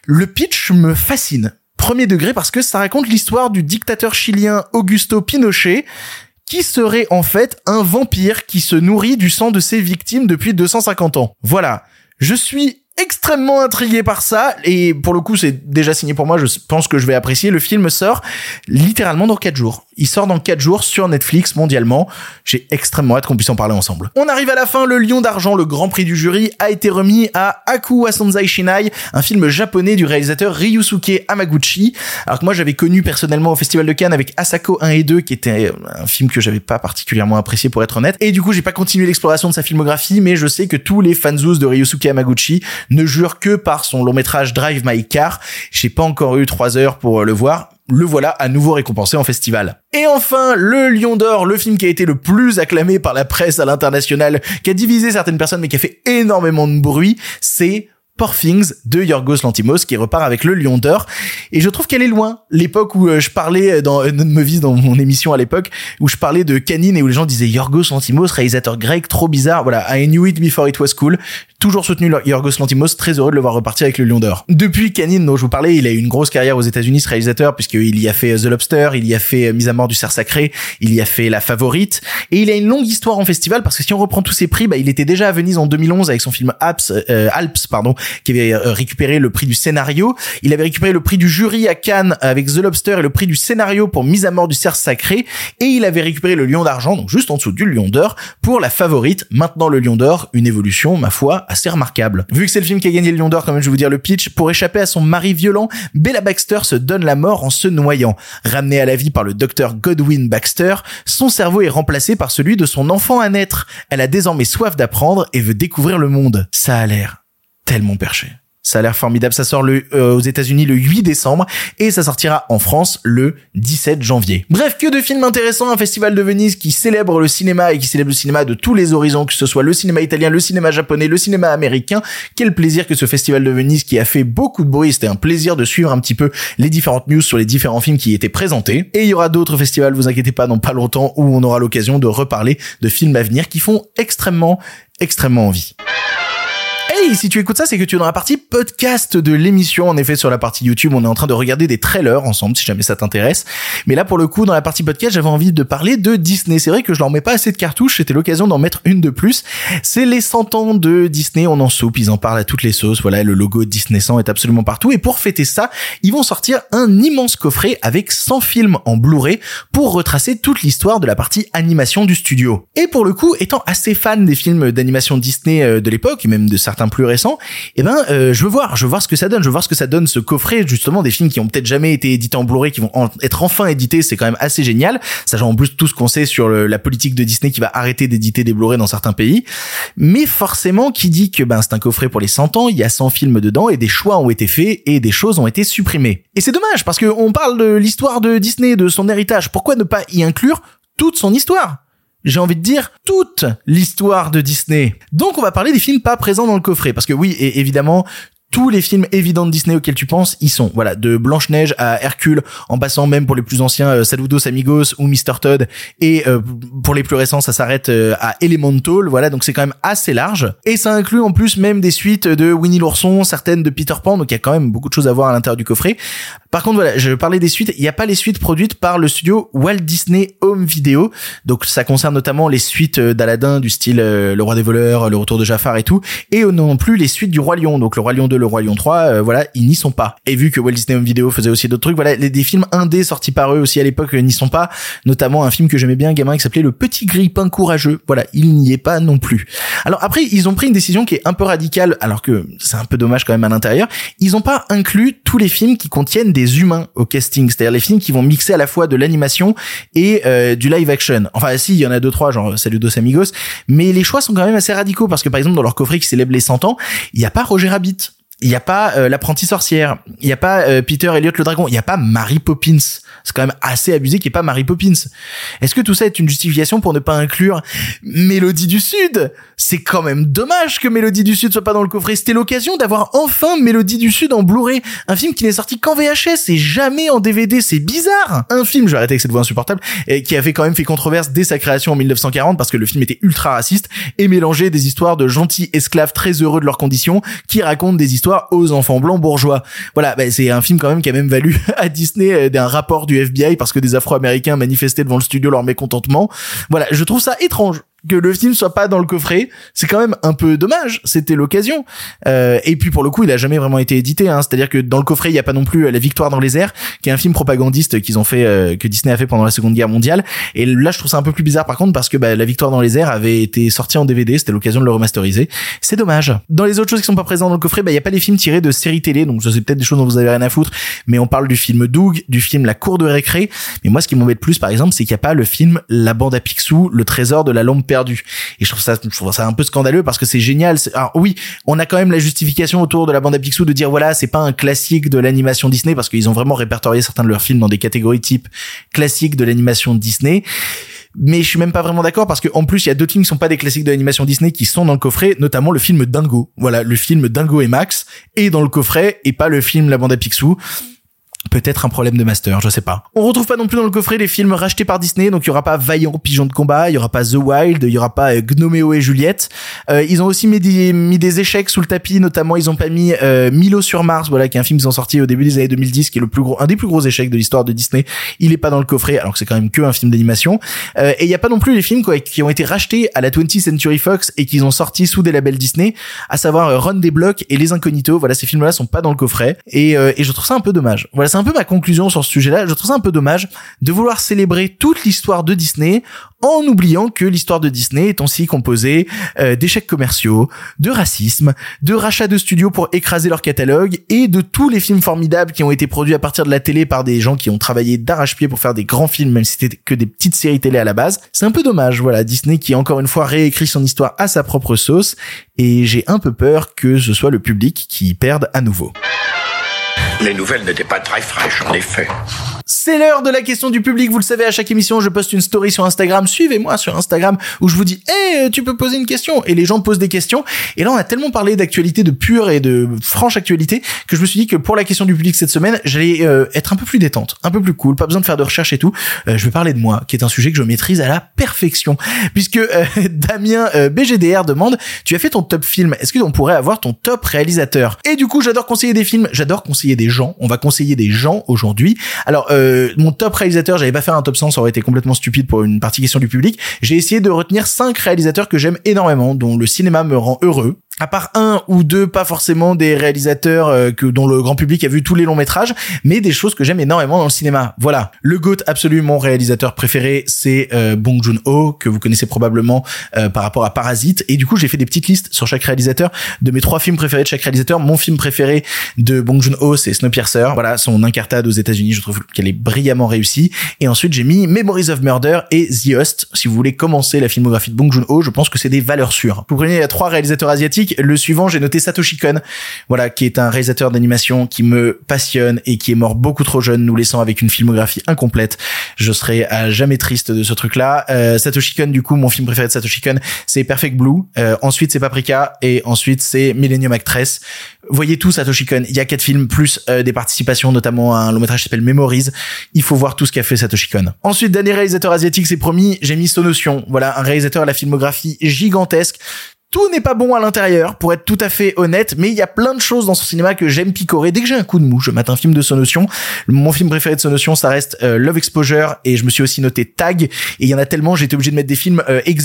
le pitch me fascine. Premier degré parce que ça raconte l'histoire du dictateur chilien Augusto Pinochet qui serait en fait un vampire qui se nourrit du sang de ses victimes depuis 250 ans? Voilà. Je suis extrêmement intrigué par ça. Et pour le coup c'est déjà signé pour moi. Je pense que je vais apprécier. Le film sort littéralement dans 4 jours. Il sort dans 4 jours sur Netflix mondialement. J'ai extrêmement hâte qu'on puisse en parler ensemble. On arrive à la fin. Le lion d'argent le grand prix du jury a été remis à Aku Wasanzai Shinai un film japonais du réalisateur Ryusuke Hamaguchi. Alors que moi j'avais connu personnellement au festival de Cannes avec Asako 1 et 2 qui était un film que j'avais pas particulièrement apprécié pour être honnête. Et du coup j'ai pas continué l'exploration de sa filmographie mais je sais que tous les fanzous de Ryusuke Hamaguchi ne jure que par son long métrage Drive My Car. J'ai pas encore eu trois heures pour le voir. Le voilà à nouveau récompensé en festival. Et enfin, le Lion d'Or, le film qui a été le plus acclamé par la presse à l'international, qui a divisé certaines personnes mais qui a fait énormément de bruit, c'est Poor de Yorgos Lantimos qui repart avec le Lion d'Or. Et je trouve qu'elle est loin. L'époque où euh, je parlais dans une Movies dans mon émission à l'époque où je parlais de Canine et où les gens disaient Yorgos Lantimos réalisateur grec trop bizarre. Voilà I knew it before it was cool. Toujours soutenu Yorgos Lantimos très heureux de le voir repartir avec le Lion d'Or. Depuis Canine dont je vous parlais il a eu une grosse carrière aux États-Unis ce réalisateur puisqu'il y a fait The Lobster il y a fait Mise à mort du cerf sacré il y a fait La Favorite. Et il a une longue histoire en festival parce que si on reprend tous ses prix bah, il était déjà à Venise en 2011 avec son film Alps euh, Alps pardon qui avait euh, récupéré le prix du scénario. Il avait récupéré le prix du jury à Cannes avec The Lobster et le prix du scénario pour Mise à mort du cerf sacré. Et il avait récupéré le Lion d'argent, donc juste en dessous du Lion d'or, pour la favorite. Maintenant le Lion d'or, une évolution, ma foi, assez remarquable. Vu que c'est le film qui a gagné le Lion d'or, quand même, je vais vous dire le pitch. Pour échapper à son mari violent, Bella Baxter se donne la mort en se noyant. Ramenée à la vie par le docteur Godwin Baxter, son cerveau est remplacé par celui de son enfant à naître. Elle a désormais soif d'apprendre et veut découvrir le monde. Ça a l'air tellement perché. Ça a l'air formidable. Ça sort le, euh, aux États-Unis le 8 décembre et ça sortira en France le 17 janvier. Bref, que de films intéressants. Un festival de Venise qui célèbre le cinéma et qui célèbre le cinéma de tous les horizons, que ce soit le cinéma italien, le cinéma japonais, le cinéma américain. Quel plaisir que ce festival de Venise qui a fait beaucoup de bruit. C'était un plaisir de suivre un petit peu les différentes news sur les différents films qui étaient présentés. Et il y aura d'autres festivals, vous inquiétez pas, dans pas longtemps où on aura l'occasion de reparler de films à venir qui font extrêmement, extrêmement envie. Hey, si tu écoutes ça, c'est que tu es dans la partie podcast de l'émission. En effet, sur la partie YouTube, on est en train de regarder des trailers ensemble, si jamais ça t'intéresse. Mais là, pour le coup, dans la partie podcast, j'avais envie de parler de Disney. C'est vrai que je leur mets pas assez de cartouches. C'était l'occasion d'en mettre une de plus. C'est les 100 ans de Disney. On en soupe. Ils en parlent à toutes les sauces. Voilà, le logo Disney 100 est absolument partout. Et pour fêter ça, ils vont sortir un immense coffret avec 100 films en Blu-ray pour retracer toute l'histoire de la partie animation du studio. Et pour le coup, étant assez fan des films d'animation Disney euh, de l'époque, et même de certains plus récents, eh ben, euh, je veux voir, je veux voir ce que ça donne, je veux voir ce que ça donne ce coffret, justement, des films qui ont peut-être jamais été édités en Blu-ray, qui vont être enfin édités, c'est quand même assez génial, sachant en plus tout ce qu'on sait sur la politique de Disney qui va arrêter d'éditer des Blu-ray dans certains pays. Mais forcément, qui dit que ben c'est un coffret pour les 100 ans, il y a 100 films dedans et des choix ont été faits et des choses ont été supprimées. Et c'est dommage parce que on parle de l'histoire de Disney, de son héritage. Pourquoi ne pas y inclure toute son histoire? J'ai envie de dire toute l'histoire de Disney. Donc on va parler des films pas présents dans le coffret parce que oui, et évidemment, tous les films évidents de Disney auxquels tu penses, ils sont. Voilà, de Blanche-Neige à Hercule, en passant même pour les plus anciens, euh, Saludos Amigos ou Mr. Todd, et euh, pour les plus récents, ça s'arrête euh, à Elemental. Voilà, donc c'est quand même assez large. Et ça inclut en plus même des suites de Winnie l'ourson, certaines de Peter Pan, donc il y a quand même beaucoup de choses à voir à l'intérieur du coffret. Par contre, voilà, je parlais des suites. Il n'y a pas les suites produites par le studio Walt Disney Home Video. Donc, ça concerne notamment les suites d'Aladdin du style Le Roi des voleurs, Le Retour de Jafar et tout. Et non plus les suites du Roi Lion. Donc, Le Roi Lion 2, Le Roi Lion 3, euh, voilà, ils n'y sont pas. Et vu que Walt Disney Home Video faisait aussi d'autres trucs, voilà, les, des films indés sortis par eux aussi à l'époque euh, n'y sont pas. Notamment un film que j'aimais bien, gamin, qui s'appelait Le Petit Grippin Courageux. Voilà, il n'y est pas non plus. Alors après, ils ont pris une décision qui est un peu radicale, alors que c'est un peu dommage quand même à l'intérieur. Ils ont pas inclus tous les films qui contiennent des humains au casting, c'est-à-dire les films qui vont mixer à la fois de l'animation et euh, du live action. Enfin, si, il y en a deux trois, genre Saludos Amigos, mais les choix sont quand même assez radicaux parce que par exemple dans leur coffret qui célèbre les 100 ans, il y a pas Roger Rabbit. Il y a pas euh, l'apprenti sorcière, il y a pas euh, Peter Elliot le dragon, il y a pas Mary Poppins. C'est quand même assez abusé qu'il n'y ait pas Mary Poppins. Est-ce que tout ça est une justification pour ne pas inclure Mélodie du Sud? C'est quand même dommage que Mélodie du Sud soit pas dans le coffret. C'était l'occasion d'avoir enfin Mélodie du Sud en Blu-ray. Un film qui n'est sorti qu'en VHS et jamais en DVD. C'est bizarre. Un film, je vais arrêter avec cette voix insupportable, et qui a fait quand même fait controverse dès sa création en 1940 parce que le film était ultra raciste et mélangeait des histoires de gentils esclaves très heureux de leurs conditions qui racontent des histoires aux enfants blancs bourgeois. Voilà, bah, c'est un film quand même qui a même valu à Disney euh, d'un rapport du FBI parce que des Afro-Américains manifestaient devant le studio leur mécontentement. Voilà, je trouve ça étrange que le film soit pas dans le coffret, c'est quand même un peu dommage. C'était l'occasion. Euh, et puis pour le coup, il a jamais vraiment été édité. Hein. C'est-à-dire que dans le coffret, il y a pas non plus euh, La Victoire dans les airs, qui est un film propagandiste qu'ils ont fait, euh, que Disney a fait pendant la Seconde Guerre mondiale. Et là, je trouve ça un peu plus bizarre par contre parce que bah, La Victoire dans les airs avait été sorti en DVD. C'était l'occasion de le remasteriser. C'est dommage. Dans les autres choses qui sont pas présentes dans le coffret, bah il y a pas les films tirés de séries télé. Donc ça c'est peut-être des choses dont vous avez rien à foutre. Mais on parle du film Doug, du film La Cour de récré. Mais moi, ce qui m'embête plus, par exemple, c'est qu'il y a pas le film La bande à Picsou, le trésor de la lampe. Et je trouve ça, je trouve ça un peu scandaleux parce que c'est génial. Alors oui, on a quand même la justification autour de la bande à Picsou de dire voilà, c'est pas un classique de l'animation Disney parce qu'ils ont vraiment répertorié certains de leurs films dans des catégories type classique de l'animation Disney. Mais je suis même pas vraiment d'accord parce que en plus il y a d'autres films qui sont pas des classiques de l'animation Disney qui sont dans le coffret, notamment le film Dingo. Voilà, le film Dingo et Max est dans le coffret et pas le film La bande à Picsou. Peut-être un problème de master, je sais pas. On retrouve pas non plus dans le coffret les films rachetés par Disney, donc il y aura pas Vaillant Pigeon de combat, il y aura pas The Wild, il y aura pas euh, Gnoméo et Juliette. Euh, ils ont aussi mis des, mis des échecs sous le tapis, notamment ils ont pas mis euh, Milo sur Mars, voilà, qui est un film qu'ils ont sorti au début des années 2010, qui est le plus gros, un des plus gros échecs de l'histoire de Disney. Il est pas dans le coffret, alors que c'est quand même que un film d'animation. Euh, et il y a pas non plus les films quoi, qui ont été rachetés à la 20th Century Fox et qu'ils ont sorti sous des labels Disney, à savoir euh, Run des blocs et Les Incognitos. Voilà, ces films-là sont pas dans le coffret et, euh, et je trouve ça un peu dommage. C'est un peu ma conclusion sur ce sujet-là. Je trouve ça un peu dommage de vouloir célébrer toute l'histoire de Disney en oubliant que l'histoire de Disney est aussi composée euh, d'échecs commerciaux, de racisme, de rachats de studios pour écraser leur catalogue et de tous les films formidables qui ont été produits à partir de la télé par des gens qui ont travaillé d'arrache-pied pour faire des grands films, même si c'était que des petites séries télé à la base. C'est un peu dommage, voilà, Disney qui encore une fois réécrit son histoire à sa propre sauce et j'ai un peu peur que ce soit le public qui y perde à nouveau. Les nouvelles n'étaient pas très fraîches, en effet. C'est l'heure de la question du public. Vous le savez, à chaque émission, je poste une story sur Instagram. Suivez-moi sur Instagram où je vous dis, hey, tu peux poser une question. Et les gens posent des questions. Et là, on a tellement parlé d'actualité, de pure et de franche actualité, que je me suis dit que pour la question du public cette semaine, j'allais euh, être un peu plus détente, un peu plus cool, pas besoin de faire de recherche et tout. Euh, je vais parler de moi, qui est un sujet que je maîtrise à la perfection. Puisque euh, Damien BGDR demande, tu as fait ton top film, est-ce que on pourrait avoir ton top réalisateur? Et du coup, j'adore conseiller des films, j'adore conseiller des gens. On va conseiller des gens aujourd'hui. Alors, euh, mon top réalisateur, j'avais pas faire un top 100, ça aurait été complètement stupide pour une partie question du public. J'ai essayé de retenir cinq réalisateurs que j'aime énormément, dont le cinéma me rend heureux. À part un ou deux, pas forcément des réalisateurs euh, que dont le grand public a vu tous les longs métrages, mais des choses que j'aime énormément dans le cinéma. Voilà, le GOAT absolu, mon réalisateur préféré, c'est euh, Bong Joon-ho que vous connaissez probablement euh, par rapport à Parasite. Et du coup, j'ai fait des petites listes sur chaque réalisateur de mes trois films préférés de chaque réalisateur. Mon film préféré de Bong Joon-ho, c'est Snowpiercer. Voilà, son incartade aux États-Unis, je trouve qu'elle est brillamment réussie. Et ensuite, j'ai mis Memories of Murder et The Host. Si vous voulez commencer la filmographie de Bong Joon-ho, je pense que c'est des valeurs sûres. Vous prenez trois réalisateurs asiatiques. Le suivant, j'ai noté Satoshi Kon, voilà, qui est un réalisateur d'animation qui me passionne et qui est mort beaucoup trop jeune, nous laissant avec une filmographie incomplète. Je serais à jamais triste de ce truc-là. Euh, Satoshi Kon, du coup, mon film préféré de Satoshi Kon, c'est Perfect Blue. Euh, ensuite, c'est Paprika et ensuite c'est Millennium Actress. Voyez tout Satoshi Kon. Il y a quatre films plus euh, des participations, notamment un long métrage qui s'appelle Memories. Il faut voir tout ce qu'a fait Satoshi Kon. Ensuite, dernier réalisateur asiatique, c'est promis, j'ai mis Sonotion. Voilà, un réalisateur à la filmographie gigantesque tout n'est pas bon à l'intérieur, pour être tout à fait honnête, mais il y a plein de choses dans son cinéma que j'aime picorer. Dès que j'ai un coup de mou, je mate un film de Sonotion. Mon film préféré de Sonotion, ça reste euh, Love Exposure, et je me suis aussi noté Tag, et il y en a tellement, j'ai été obligé de mettre des films euh, ex.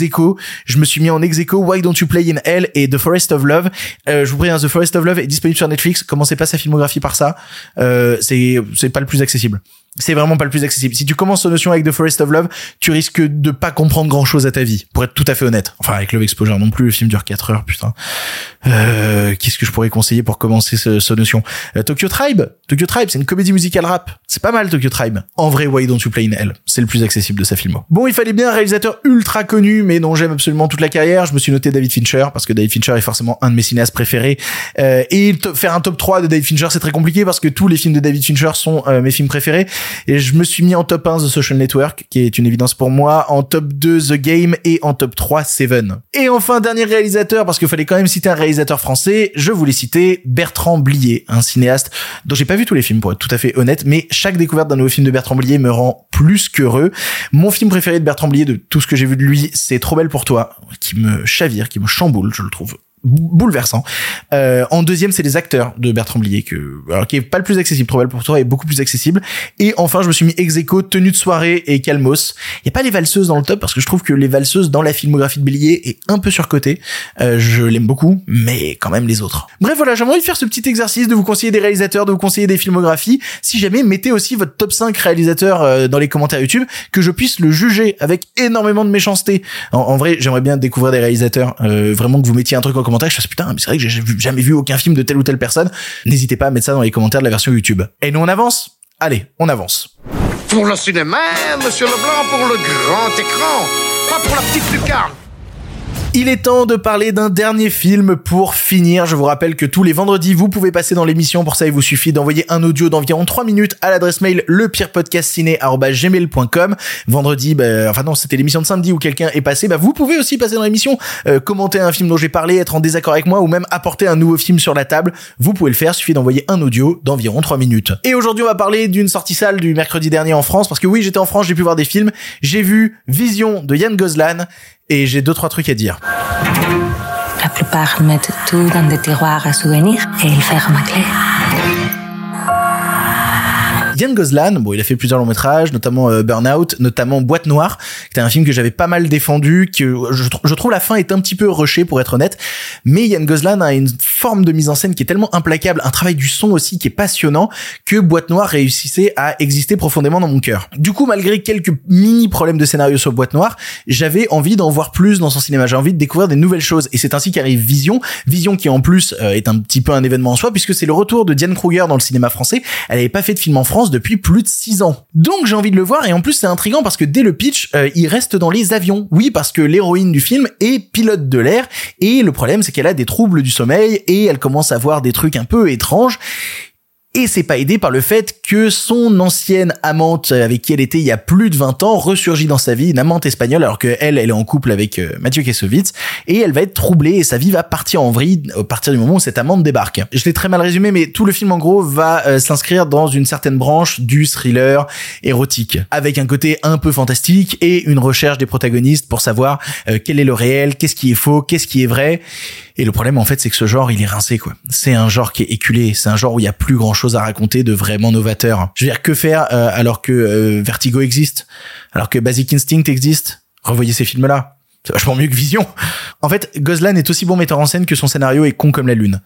Je me suis mis en ex Why Don't You Play in Hell et The Forest of Love. Euh, je vous prie, hein, The Forest of Love est disponible sur Netflix. Commencez pas sa filmographie par ça? Euh, c'est pas le plus accessible c'est vraiment pas le plus accessible. Si tu commences Sonotion avec The Forest of Love, tu risques de pas comprendre grand chose à ta vie, pour être tout à fait honnête. Enfin, avec Love Exposure non plus, le film dure 4 heures, putain. Euh, qu'est-ce que je pourrais conseiller pour commencer ce, ce notion? Euh, Tokyo Tribe. Tokyo Tribe, c'est une comédie musicale rap. C'est pas mal Tokyo Tribe. En vrai, Why Don't You Play in Hell? C'est le plus accessible de sa filmo. Bon, il fallait bien un réalisateur ultra connu, mais dont j'aime absolument toute la carrière. Je me suis noté David Fincher, parce que David Fincher est forcément un de mes cinéastes préférés. Euh, et faire un top 3 de David Fincher, c'est très compliqué, parce que tous les films de David Fincher sont euh, mes films préférés. Et je me suis mis en top 1 The Social Network, qui est une évidence pour moi, en top 2 The Game, et en top 3 Seven. Et enfin, dernier réalisateur, parce qu'il fallait quand même citer un réalisateur français, je voulais citer Bertrand Blier, un cinéaste dont j'ai pas vu tous les films pour être tout à fait honnête, mais chaque découverte d'un nouveau film de Bertrand Blier me rend plus qu'heureux. Mon film préféré de Bertrand Blier, de tout ce que j'ai vu de lui, c'est Trop belle pour toi, qui me chavire, qui me chamboule, je le trouve bouleversant. Euh, en deuxième, c'est les acteurs de Bertrand Blier, que, alors, qui est pas le plus accessible, Trop belle pour toi est beaucoup plus accessible. Et enfin, je me suis mis ex aequo, tenue de soirée et Calmos. Il y a pas les valseuses dans le top parce que je trouve que les valseuses dans la filmographie de Blier est un peu surcotée. Euh, je l'aime beaucoup, mais quand même les autres. Bref, voilà, j'aimerais faire ce petit exercice de vous conseiller des réalisateurs, de vous conseiller des filmographies. Si jamais, mettez aussi votre top 5 réalisateurs euh, dans les commentaires YouTube, que je puisse le juger avec énormément de méchanceté. En, en vrai, j'aimerais bien découvrir des réalisateurs, euh, vraiment que vous mettiez un truc en commentaire je fasse putain, mais c'est vrai que j'ai jamais vu aucun film de telle ou telle personne. N'hésitez pas à mettre ça dans les commentaires de la version YouTube. Et nous on avance Allez, on avance. Pour le cinéma, monsieur Leblanc, pour le grand écran, pas pour la petite lucarne. Il est temps de parler d'un dernier film pour finir. Je vous rappelle que tous les vendredis, vous pouvez passer dans l'émission. Pour ça, il vous suffit d'envoyer un audio d'environ 3 minutes à l'adresse mail lepirepodcastciné@gmail.com. Vendredi, bah, enfin non, c'était l'émission de samedi où quelqu'un est passé. Bah, vous pouvez aussi passer dans l'émission, euh, commenter un film dont j'ai parlé, être en désaccord avec moi ou même apporter un nouveau film sur la table. Vous pouvez le faire. Suffit d'envoyer un audio d'environ 3 minutes. Et aujourd'hui, on va parler d'une sortie salle du mercredi dernier en France parce que oui, j'étais en France, j'ai pu voir des films. J'ai vu Vision de Yann Gozlan et j'ai deux trois trucs à dire. La plupart mettent tout dans des tiroirs à souvenirs et ils ferment à clé. Yann Gozlan, bon, il a fait plusieurs longs métrages, notamment euh, Burnout, notamment Boîte Noire, qui était un film que j'avais pas mal défendu, que je, je trouve la fin est un petit peu rushée pour être honnête, mais Yann Gozlan a une forme de mise en scène qui est tellement implacable, un travail du son aussi qui est passionnant, que Boîte Noire réussissait à exister profondément dans mon cœur. Du coup, malgré quelques mini problèmes de scénario sur Boîte Noire, j'avais envie d'en voir plus dans son cinéma, j'ai envie de découvrir des nouvelles choses, et c'est ainsi qu'arrive Vision, Vision qui en plus euh, est un petit peu un événement en soi, puisque c'est le retour de Diane Kruger dans le cinéma français, elle avait pas fait de film en France depuis plus de 6 ans. Donc j'ai envie de le voir et en plus c'est intriguant parce que dès le pitch, euh, il reste dans les avions. Oui, parce que l'héroïne du film est pilote de l'air et le problème c'est qu'elle a des troubles du sommeil et elle commence à voir des trucs un peu étranges. Et c'est pas aidé par le fait que son ancienne amante avec qui elle était il y a plus de 20 ans ressurgit dans sa vie, une amante espagnole, alors que elle, elle est en couple avec euh, Mathieu Kassovitz, et elle va être troublée et sa vie va partir en vrille à partir du moment où cette amante débarque. Je l'ai très mal résumé, mais tout le film en gros va euh, s'inscrire dans une certaine branche du thriller érotique, avec un côté un peu fantastique et une recherche des protagonistes pour savoir euh, quel est le réel, qu'est-ce qui est faux, qu'est-ce qui est vrai. Et le problème, en fait, c'est que ce genre, il est rincé, quoi. C'est un genre qui est éculé. C'est un genre où il y a plus grand chose à raconter de vraiment novateur. Je veux dire, que faire euh, alors que euh, Vertigo existe, alors que Basic Instinct existe? Revoyez ces films-là. C'est vachement mieux que Vision. En fait, Goslan est aussi bon metteur en scène que son scénario est con comme la lune.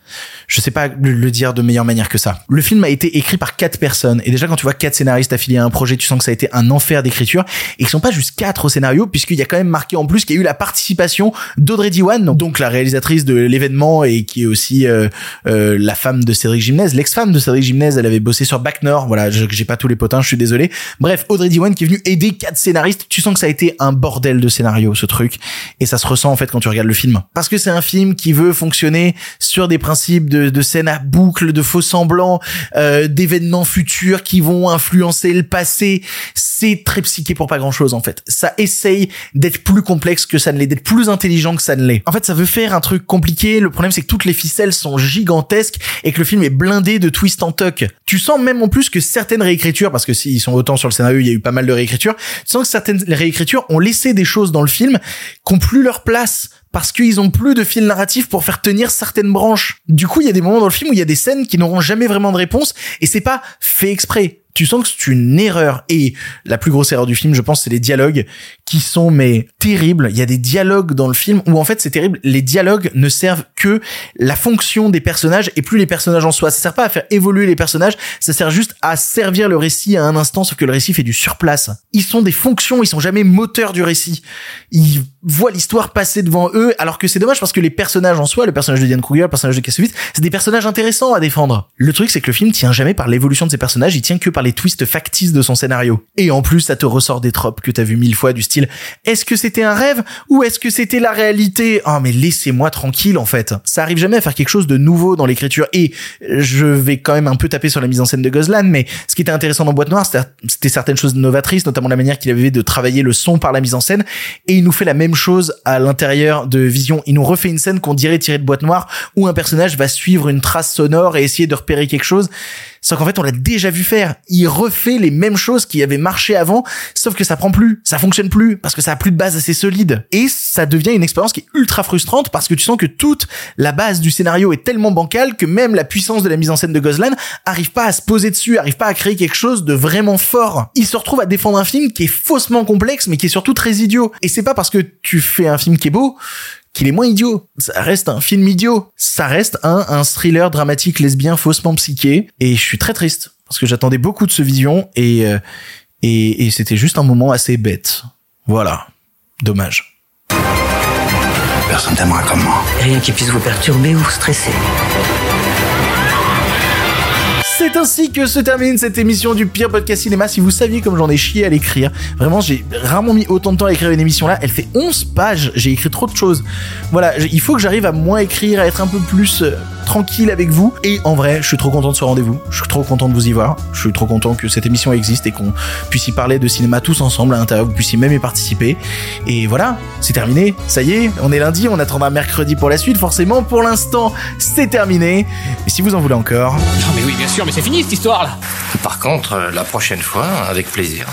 Je sais pas le, dire de meilleure manière que ça. Le film a été écrit par quatre personnes. Et déjà, quand tu vois quatre scénaristes affiliés à un projet, tu sens que ça a été un enfer d'écriture. Et ils sont pas juste quatre au scénario, puisqu'il y a quand même marqué en plus qu'il y a eu la participation d'Audrey Diwan, donc la réalisatrice de l'événement et qui est aussi euh, euh, la femme de Cédric Gimnez, l'ex-femme de Cédric Gimnez. Elle avait bossé sur Back Nord. Voilà, j'ai pas tous les potins, je suis désolé. Bref, Audrey Diwan qui est venue aider quatre scénaristes. Tu sens que ça a été un bordel de scénario, ce truc. Et ça se ressent en fait quand tu regardes le film. Parce que c'est un film qui veut fonctionner sur des principes de, de scènes à boucle, de faux semblants, euh, d'événements futurs qui vont influencer le passé. C'est très psyché pour pas grand chose en fait. Ça essaye d'être plus complexe que ça ne l'est, d'être plus intelligent que ça ne l'est. En fait, ça veut faire un truc compliqué. Le problème c'est que toutes les ficelles sont gigantesques et que le film est blindé de twists en tuck. Tu sens même en plus que certaines réécritures, parce que s'ils sont autant sur le scénario, il y a eu pas mal de réécritures, tu sens que certaines réécritures ont laissé des choses dans le film qui ont plus leur place parce qu'ils ont plus de fil narratif pour faire tenir certaines branches. Du coup, il y a des moments dans le film où il y a des scènes qui n'auront jamais vraiment de réponse et c'est pas fait exprès. Tu sens que c'est une erreur et la plus grosse erreur du film, je pense, c'est les dialogues qui sont mais terribles. Il y a des dialogues dans le film où en fait c'est terrible. Les dialogues ne servent que la fonction des personnages et plus les personnages en soi. Ça sert pas à faire évoluer les personnages, ça sert juste à servir le récit à un instant, sauf que le récit fait du surplace. Ils sont des fonctions, ils sont jamais moteurs du récit. Ils voient l'histoire passer devant eux, alors que c'est dommage parce que les personnages en soi, le personnage de Diane Kruger, le personnage de Kassovitz, c'est des personnages intéressants à défendre. Le truc, c'est que le film tient jamais par l'évolution de ses personnages, il tient que par les twists factices de son scénario. Et en plus, ça te ressort des tropes que t'as vu mille fois du style, est-ce que c'était un rêve ou est-ce que c'était la réalité? Oh, mais laissez-moi tranquille, en fait. Ça arrive jamais à faire quelque chose de nouveau dans l'écriture. Et je vais quand même un peu taper sur la mise en scène de Goslan, mais ce qui était intéressant dans Boîte Noire, c'était certaines choses novatrices, notamment la manière qu'il avait de travailler le son par la mise en scène. Et il nous fait la même chose à l'intérieur de Vision. Il nous refait une scène qu'on dirait tirée de Boîte Noire, où un personnage va suivre une trace sonore et essayer de repérer quelque chose. Sauf qu'en fait, on l'a déjà vu faire. Il refait les mêmes choses qui avaient marché avant, sauf que ça prend plus, ça fonctionne plus, parce que ça a plus de base assez solide. Et ça devient une expérience qui est ultra frustrante, parce que tu sens que toute la base du scénario est tellement bancale que même la puissance de la mise en scène de Goslan arrive pas à se poser dessus, arrive pas à créer quelque chose de vraiment fort. Il se retrouve à défendre un film qui est faussement complexe, mais qui est surtout très idiot. Et c'est pas parce que tu fais un film qui est beau qu'il est moins idiot. Ça reste un film idiot. Ça reste un, un thriller dramatique lesbien faussement psyché. Et je suis très triste parce que j'attendais beaucoup de ce vision et, euh, et, et c'était juste un moment assez bête. Voilà. Dommage. Personne t'aimera comme moi. Rien qui puisse vous perturber ou stresser. C'est ainsi que se termine cette émission du pire podcast cinéma. Si vous saviez comme j'en ai chié à l'écrire, vraiment j'ai rarement mis autant de temps à écrire une émission là. Elle fait 11 pages, j'ai écrit trop de choses. Voilà, il faut que j'arrive à moins écrire, à être un peu plus euh, tranquille avec vous. Et en vrai, je suis trop content de ce rendez-vous. Je suis trop content de vous y voir. Je suis trop content que cette émission existe et qu'on puisse y parler de cinéma tous ensemble à l'intérieur, vous puissiez même y participer. Et voilà, c'est terminé. Ça y est, on est lundi, on attendra mercredi pour la suite. Forcément, pour l'instant, c'est terminé. Mais si vous en voulez encore, Non mais oui, bien sûr, mais c'est fini cette histoire là. Par contre, euh, la prochaine fois, avec plaisir.